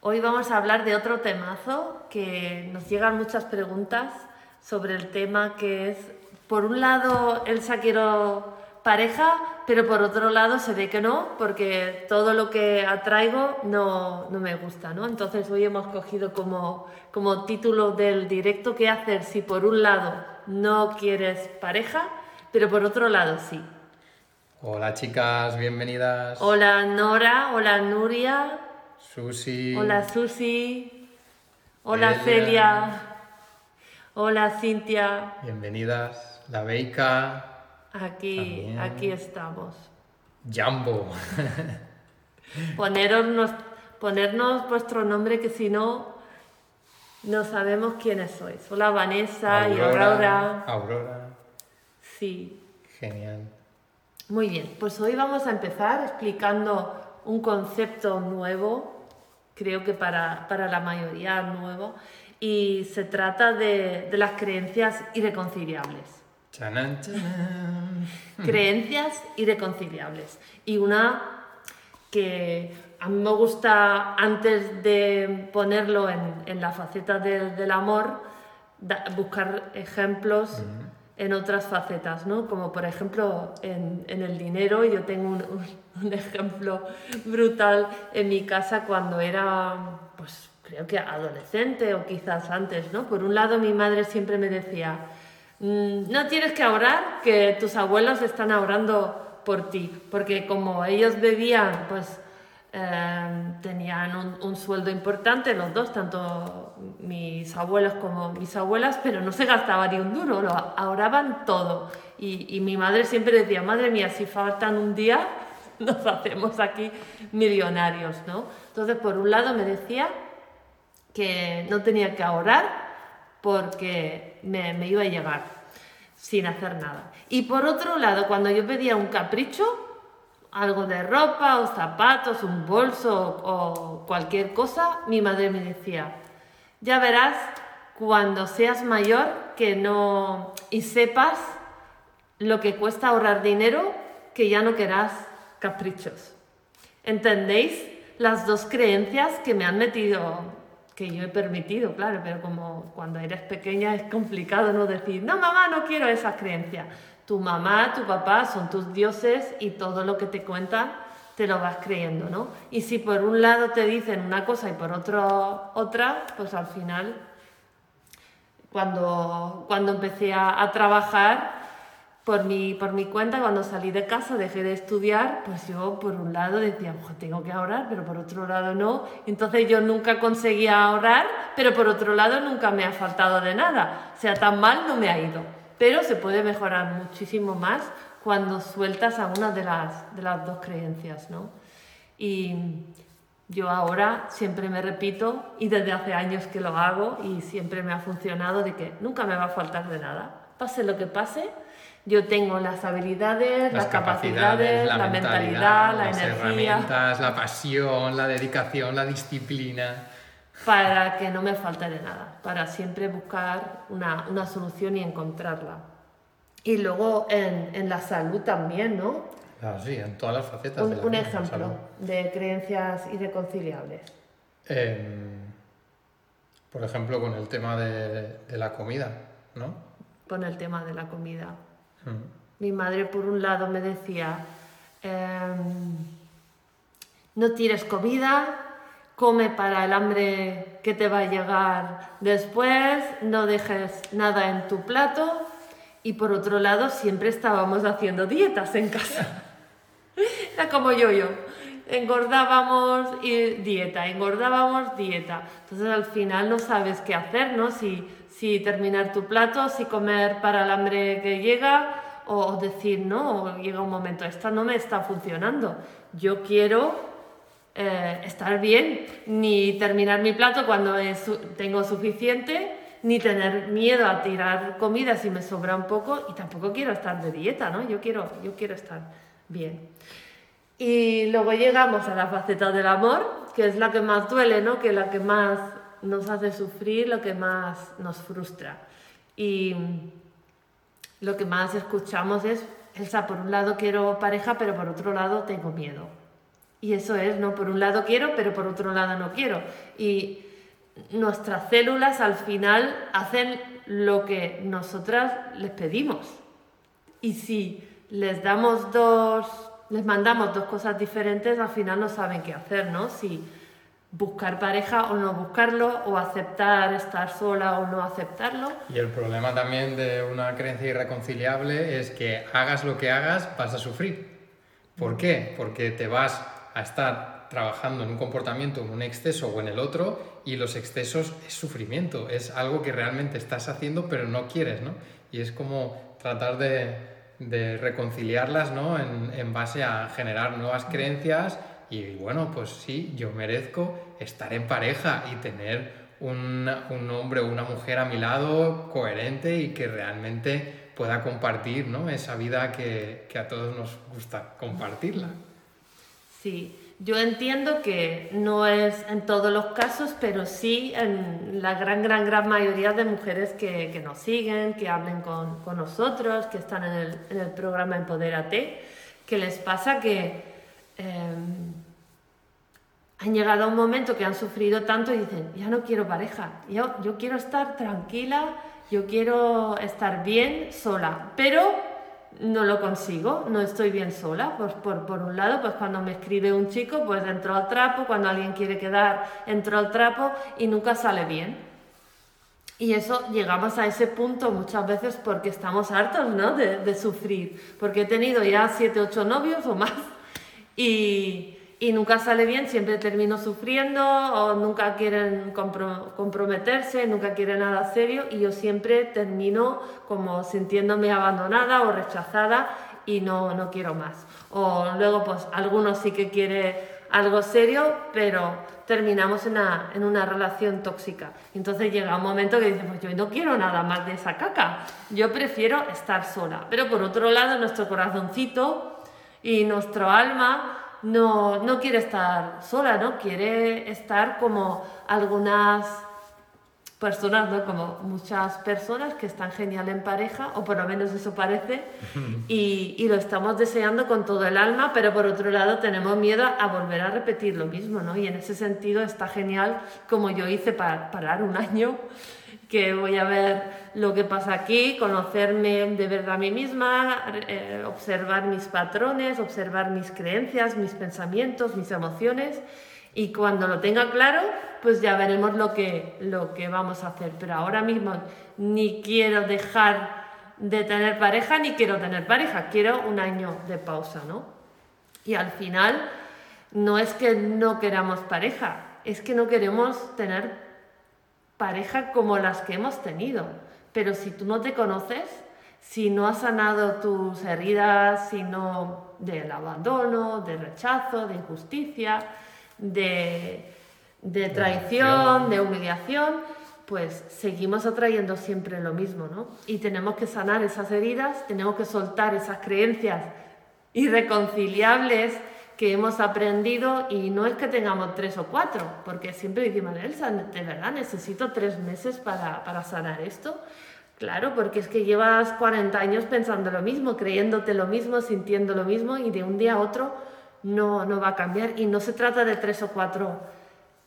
Hoy vamos a hablar de otro temazo que nos llegan muchas preguntas sobre el tema que es, por un lado, Elsa quiero pareja, pero por otro lado se ve que no, porque todo lo que atraigo no, no me gusta, ¿no? Entonces hoy hemos cogido como, como título del directo qué hacer si por un lado no quieres pareja, pero por otro lado sí. Hola chicas, bienvenidas. Hola Nora, hola Nuria, Susi. hola Susi, hola Elia. Celia, hola Cintia. Bienvenidas. La Beica. Aquí, También. aquí estamos. Jambo. Poneros, nos- ponernos vuestro nombre que si no, no sabemos quiénes sois. Hola Vanessa y Aurora. Aurora. Sí, Genial. muy bien. Pues hoy vamos a empezar explicando un concepto nuevo, creo que para, para la mayoría nuevo, y se trata de, de las creencias irreconciliables. Chanan, chanan. creencias irreconciliables. Y una que a mí me gusta, antes de ponerlo en, en la faceta del- del amor, da- buscar ejemplos en otras facetas, ¿no? Como por ejemplo en, en el dinero, yo tengo un, un- ejemplo brutal en mi casa cuando era, pues creo que adolescente o quizás antes, ¿no? Por un lado mi madre siempre me decía, "Mm, no tienes que ahorrar, que tus abuelos están ahorrando por ti, porque como ellos bebían, pues eh, tenían un, un sueldo importante, los dos, tanto mis abuelos como mis abuelas, pero no se gastaba ni un duro, lo ahorraban todo. Y, y mi madre siempre decía, madre mía, si faltan un día, nos hacemos aquí millonarios, ¿no? Entonces, por un lado me decía que no tenía que ahorrar porque me, me iba a llegar sin hacer nada. Y por otro lado, cuando yo pedía un capricho, algo de ropa o zapatos, un bolso o cualquier cosa, mi madre me decía, ya verás cuando seas mayor que no y sepas lo que cuesta ahorrar dinero, que ya no querrás caprichos. ¿Entendéis? Las dos creencias que me han metido, que yo he permitido, claro, pero como cuando eres pequeña es complicado no decir, no mamá, no quiero esas creencias. Tu mamá, tu papá son tus dioses y todo lo que te cuentan te lo vas creyendo, ¿no? Y si por un lado te dicen una cosa y por otro otra, pues al final cuando, cuando empecé a, trabajar por mi, por mi cuenta, cuando salí de casa, dejé de estudiar, pues yo por un lado decía, "Ojo, tengo que ahorrar, pero por otro lado no. Entonces yo nunca conseguía ahorrar, pero por otro lado nunca me ha faltado de nada. O sea, tan mal no me ha ido. Pero se puede mejorar muchísimo más cuando sueltas alguna de las, de las dos creencias, ¿no? Y yo ahora siempre me repito, y desde hace años que lo hago, y siempre me ha funcionado, de que nunca me va a faltar de nada. Pase lo que pase, yo tengo las habilidades, las, capacidades, la, mentalidad, la las energía, herramientas, la pasión, la dedicación, la disciplina. Para que no me falte de nada, para siempre buscar una, una solución y encontrarla. Y luego en, en la salud también, ¿no? Claro, sí, en todas las facetas. Un, de la un ejemplo salud. de creencias irreconciliables. Em, por ejemplo, con el tema de, de la comida, ¿no? con el tema de la comida. Mm. Mi madre, por un lado, me decía, em, no tires comida, come para el hambre que te va a llegar después, no dejes nada en tu plato. Y por otro lado, siempre estábamos haciendo dietas en casa. Era como yo, yo. Engordábamos y dieta, engordábamos dieta. Entonces al final no sabes qué hacer, ¿no? Si, si terminar tu plato, si comer para el hambre que llega o decir, no, llega un momento, esta no me está funcionando. Yo quiero eh, estar bien, ni terminar mi plato cuando tengo suficiente, ni tener miedo a tirar comida si me sobra un poco y tampoco quiero estar de dieta, ¿no? Yo quiero, yo quiero estar bien. Y luego llegamos a la faceta del amor, que es la que más duele, ¿no? Que la que más nos hace sufrir, lo que más nos frustra. Y lo que más escuchamos es, Elsa, por un lado quiero pareja, pero por otro lado tengo miedo. Y eso es, ¿no? Por un lado quiero, pero por otro lado no quiero. Y nuestras células al final hacen lo que nosotras les pedimos. Y si les damos dos, les mandamos dos cosas diferentes, al final no saben qué hacer, ¿no? Si buscar pareja o no buscarlo, o aceptar estar sola o no aceptarlo. Y el problema también de una creencia irreconciliable es que hagas lo que hagas, vas a sufrir. ¿Por qué? Porque te vas a estar trabajando en un comportamiento, en un exceso o en el otro, y los excesos es sufrimiento, es algo que realmente estás haciendo pero no quieres, ¿no? Y es como tratar de, reconciliarlas, ¿no? En, en base a generar nuevas creencias y bueno, pues sí, yo merezco estar en pareja y tener un, un hombre o una mujer a mi lado coherente y que realmente pueda compartir ¿no? esa vida que, que a todos nos gusta compartirla. Sí, yo entiendo que no es en todos los casos, pero sí en la gran, gran, gran mayoría de mujeres que, que nos siguen, que hablen con, con, nosotros, que están en el, en el programa Empodérate, que les pasa que eh, han llegado a un momento que han sufrido tanto y dicen, ya no quiero pareja, yo, yo quiero estar tranquila, yo quiero estar bien sola, pero no lo consigo, no estoy bien sola. Pues por, por, un lado, pues cuando me escribe un chico, pues entro al trapo, cuando alguien quiere quedar, entro al trapo y nunca sale bien. Y eso llegamos a ese punto muchas veces porque estamos hartos ¿no? de, de sufrir, porque he tenido ya siete, ocho novios o más y, y nunca sale bien, siempre termino sufriendo o nunca quieren compro comprometerse, nunca quieren nada serio y yo siempre termino como sintiéndome abandonada o rechazada y no, no quiero más. O luego pues algunos sí que quiere algo serio, pero terminamos en una, en una relación tóxica. Entonces llega un momento que decimos, yo no quiero nada más de esa caca, yo prefiero estar sola. Pero por otro lado, nuestro corazoncito y nuestro alma no, no quiere estar sola, ¿no? Quiere estar como algunas personas, ¿no? Como muchas personas que están genial en pareja, o por lo menos eso parece, y, y, lo estamos deseando con todo el alma, pero por otro lado tenemos miedo a volver a repetir lo mismo, ¿no? Y en ese sentido está genial como yo hice para parar un año que voy a ver lo que pasa aquí, conocerme de verdad a mí misma, eh, observar mis patrones, observar mis creencias, mis pensamientos, mis emociones y cuando lo tenga claro, pues ya veremos lo que, lo que vamos a hacer. Pero ahora mismo ni quiero dejar de tener pareja ni quiero tener pareja, quiero un año de pausa, ¿no? Y al final no es que no queramos pareja, es que no queremos tener pareja como las que hemos tenido. Pero si tú no te conoces, si no has sanado tus heridas, sino del abandono, de rechazo, de injusticia, de, de traición, de humillación, pues seguimos atrayendo siempre lo mismo, ¿no? Y tenemos que sanar esas heridas, tenemos que soltar esas creencias irreconciliables que hemos aprendido y no es que tengamos tres o cuatro, porque siempre decimos, Elsa, de verdad necesito tres meses para, para sanar esto. Claro, porque es que llevas 40 años pensando lo mismo, creyéndote lo mismo, sintiendo lo mismo y de un día a otro no, no va a cambiar. Y no se trata de tres o cuatro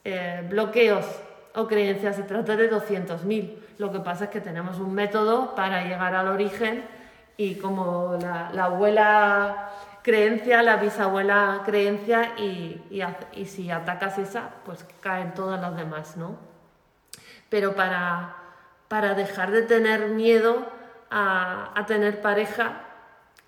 eh, bloqueos o creencias, se trata de 200.000. Lo que pasa es que tenemos un método para llegar al origen y como la, la abuela creencia, la bisabuela creencia y, y, si atacas esa, pues caen todas las demás, ¿no? Pero para, para dejar de tener miedo a, a tener pareja,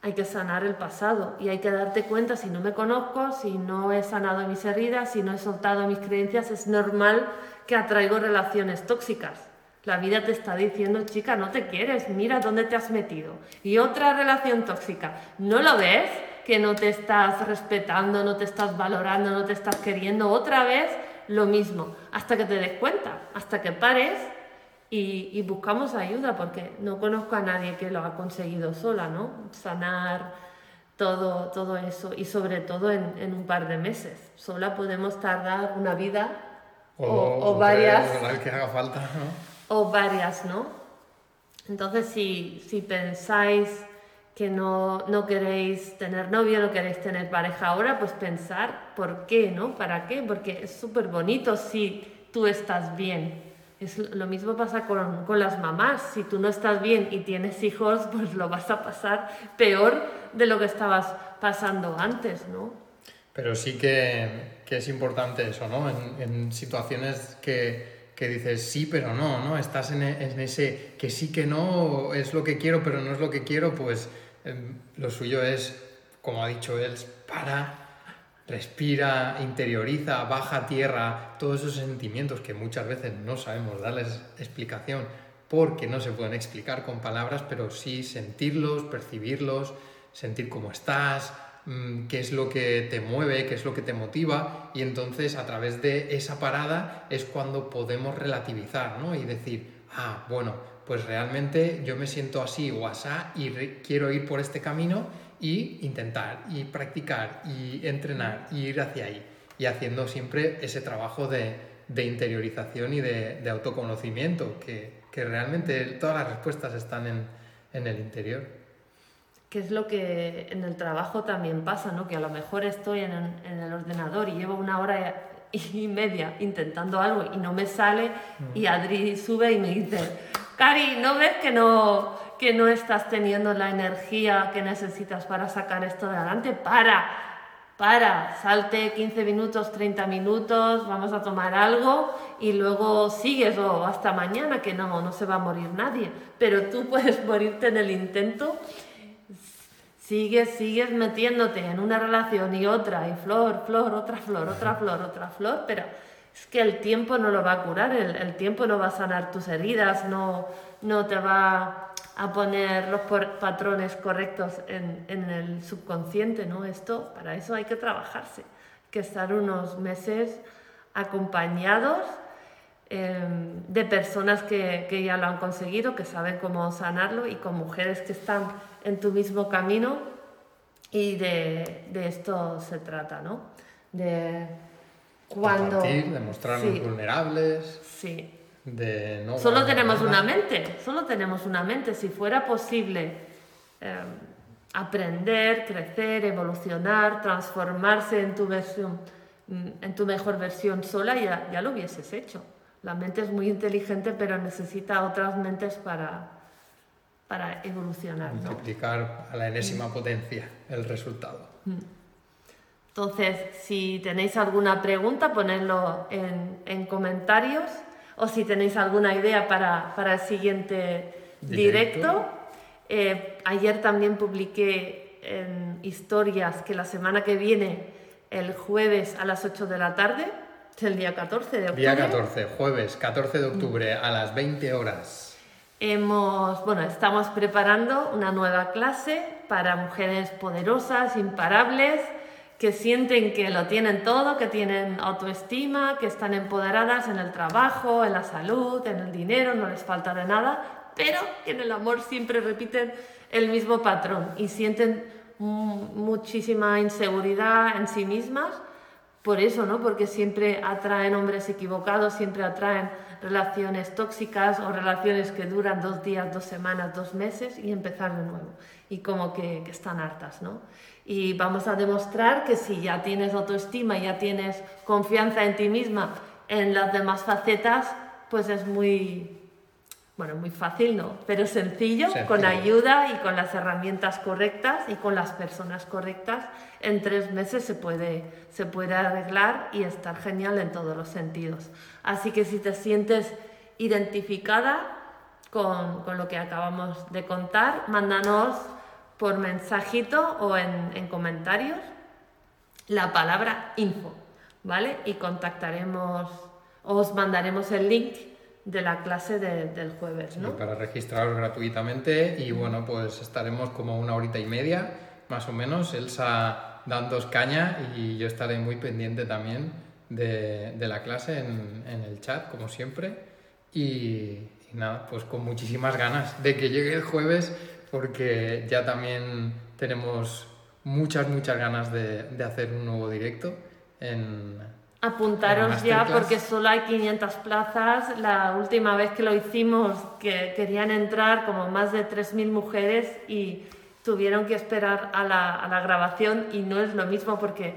hay que sanar el pasado y hay que darte cuenta si no me conozco, si no he sanado mis heridas, si no he soltado mis creencias, es normal que atraigo relaciones tóxicas. La vida te está diciendo, chica, no te quieres, mira dónde te has metido. Y otra relación tóxica, ¿no lo ves? Que no te estás respetando, no te estás valorando, no te estás queriendo, otra vez lo mismo, hasta que te des cuenta, hasta que pares y, y, buscamos ayuda, porque no conozco a nadie que lo ha conseguido sola, ¿no? Sanar todo, todo eso y sobre todo en, en un par de meses. Sola podemos tardar una vida o, o, o varias. que haga falta, ¿no? O varias, ¿no? Entonces, si, si pensáis que no, no queréis tener novio, no queréis tener pareja ahora, pues pensar por qué, ¿no? ¿Para qué? Porque es súper bonito si tú estás bien. Es, lo mismo pasa con, con, las mamás. Si tú no estás bien y tienes hijos, pues lo vas a pasar peor de lo que estabas pasando antes, ¿no? Pero sí que, que es importante eso, ¿no? En, situaciones que, que, dices sí, pero no, ¿no? Estás en, en, ese que sí, que no, es lo que quiero, pero no es lo que quiero, pues lo suyo es, como ha dicho él, para, respira, interioriza, baja a tierra, todos esos sentimientos que muchas veces no sabemos darles explicación porque no se pueden explicar con palabras, pero sí sentirlos, percibirlos, sentir cómo estás, Mm, qué es lo que te mueve, qué es lo que te motiva y entonces a través de esa parada es cuando podemos relativizar ¿no? y decir, ah, bueno, pues realmente yo me siento así o asá y quiero ir por este camino y intentar y practicar y entrenar y ir hacia ahí y haciendo siempre ese trabajo de, de interiorización y de, de autoconocimiento que, que, realmente todas las respuestas están en, en el interior que es lo que en el trabajo también pasa, ¿no? que a lo mejor estoy en, en el ordenador y llevo una hora y media intentando algo y no me sale y mm. Adri sube y me dice, Cari, ¿no ves que no, que no estás teniendo la energía que necesitas para sacar esto de adelante? Para, para, salte 15 minutos, 30 minutos, vamos a tomar algo y luego sigues o hasta mañana que no, no se va a morir nadie, pero tú puedes morirte en el intento sigues, sigues metiéndote en una relación y otra, y flor, flor, otra flor, otra flor, otra flor, pero es que el tiempo no lo va a curar, el, tiempo no va a sanar tus heridas, no, no te va a poner los patrones correctos en, en, el subconsciente, ¿no? Esto, para eso hay que trabajarse, hay que estar unos meses acompañados em, de personas que, que ya lo han conseguido, que saben cómo sanarlo y con mujeres que están en tu mismo camino y de, de esto se trata, ¿no? De cuando... de mostrarnos vulnerables. Sí. De no solo tenemos una mente, solo tenemos una mente. Si fuera posible em, aprender, crecer, evolucionar, transformarse en tu versión, mm, en tu mejor versión sola, ya, ya lo hubieses hecho. La mente es muy inteligente, pero necesita otras mentes para, para evolucionar. Multiplicar a la enésima mm. potencia el resultado. Mm. Entonces, si tenéis alguna pregunta, ponedlo en, en comentarios o si tenéis alguna idea para, para el siguiente directo. Eh, ayer también publiqué en historias que la semana que viene, el jueves a las 8 de la tarde, es el día 14 de octubre. Día 14, jueves 14 de octubre a las 20 horas Hemos, bueno, estamos preparando una nueva clase para mujeres poderosas, imparables, que sienten que lo tienen todo, que tienen autoestima, que están empoderadas en el trabajo, en la salud, en el dinero, no les falta de nada, pero que en el amor siempre repiten el mismo patrón y sienten muchísima inseguridad en sí mismas por eso, ¿no? Porque siempre atraen hombres equivocados, siempre atraen relaciones tóxicas o relaciones que duran dos días, dos semanas, dos meses y empezar de nuevo. Y como que, que están hartas, ¿no? Y vamos a demostrar que si ya tienes autoestima, ya tienes confianza en ti misma, en las demás facetas, pues es muy, bueno, muy fácil no, pero sencillo, con ayuda y con las herramientas correctas y con las personas correctas, en tres meses se puede, se puede arreglar y estar genial en todos los sentidos. Así que si te sientes identificada con, con lo que acabamos de contar, mándanos por mensajito o en, en comentarios la palabra info, ¿vale? Y contactaremos, os mandaremos el link de la clase del jueves, ¿no? para registraros gratuitamente y bueno, pues estaremos como una horita y media, más o menos, Elsa dando caña y yo estaré muy pendiente también de, de la clase en, en, el chat, como siempre. Y, nada, pues con muchísimas ganas de que llegue el jueves porque ya también tenemos muchas, muchas ganas de, de hacer un nuevo directo en, Apuntaros ya porque solo hay 500 plazas. La última vez que lo hicimos que querían entrar como más de 3.000 mujeres y, tuvieron que esperar a la, a la grabación y no es lo mismo porque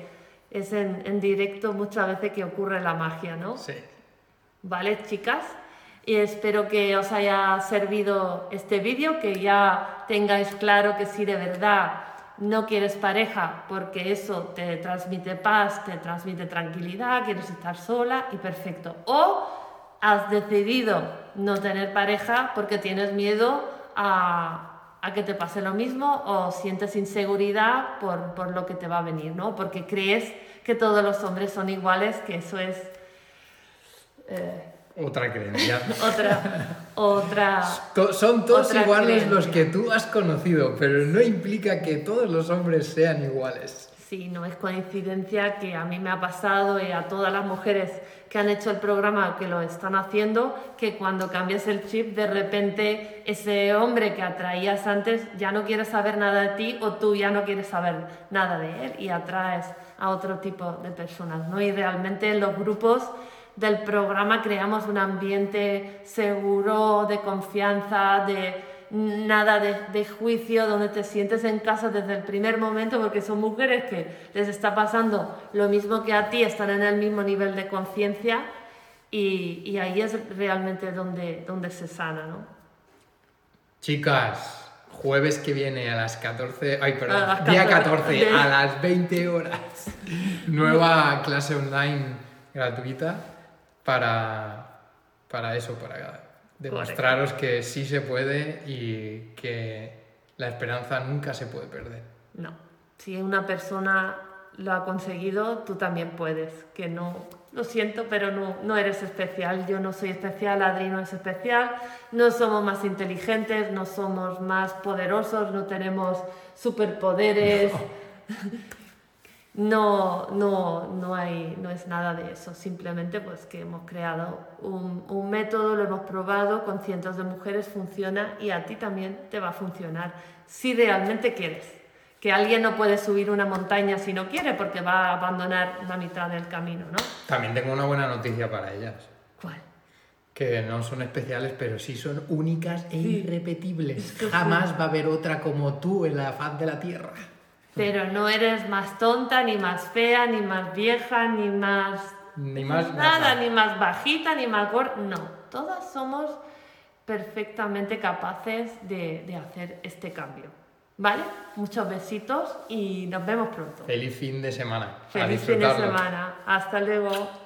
es en, en directo muchas veces que ocurre la magia, ¿no? Sí. ¿Vale, chicas? Y espero que os haya servido este vídeo, que ya tengáis claro que si de verdad no quieres pareja porque eso te transmite paz, te transmite tranquilidad, quieres estar sola y perfecto. O has decidido no tener pareja porque tienes miedo a, que te pase lo mismo o sientes inseguridad por, por, lo que te va a venir, ¿no? Porque crees que todos los hombres son iguales, que eso es... Eh, otra creencia. otra, otra. son todos iguales los que tú has conocido, pero no implica que todos los hombres sean iguales. Sí, no es coincidencia que a mí me ha pasado y a todas las mujeres que han hecho el programa que lo están haciendo, que cuando cambias el chip, de repente ese hombre que atraías antes ya no quiere saber nada de ti o tú ya no quieres saber nada de él y atraes a otro tipo de personas, ¿no? Y realmente en los grupos del programa creamos un ambiente seguro, de confianza, de nada de, juicio, donde te sientes en casa desde el primer momento, porque son mujeres que les está pasando lo mismo que a ti, están en el mismo nivel de conciencia y, ahí es realmente donde, donde se sana, ¿no? Chicas, jueves que viene a las 14, ay, perdón, día 14, a las 20 horas, nueva clase online gratuita para, para eso, para demostraros que sí se puede y que la esperanza nunca se puede perder. No, si una persona lo ha conseguido, tú también puedes, que no, lo siento, pero no, no eres especial, yo no soy especial, Adri no es especial, no somos más inteligentes, no somos más poderosos, no tenemos superpoderes. no, no, no, hay, no es nada de eso, simplemente pues que hemos creado un, un, método, lo hemos probado con cientos de mujeres, funciona y a ti también te va a funcionar, si realmente quieres. Que alguien no puede subir una montaña si no quiere porque va a abandonar la mitad del camino, ¿no? También tengo una buena noticia para ellas. ¿Cuál? Que no son especiales, pero sí son únicas e irrepetibles. Jamás va a haber otra como tú en la faz de la tierra. Pero no eres más tonta, ni más fea, ni más vieja, ni más... Ni más nada, ni más bajita, ni más gorda. No, todas somos perfectamente capaces de, de hacer este cambio. ¿Vale? Muchos besitos y nos vemos pronto. Feliz fin de semana. Feliz fin de semana. Hasta luego.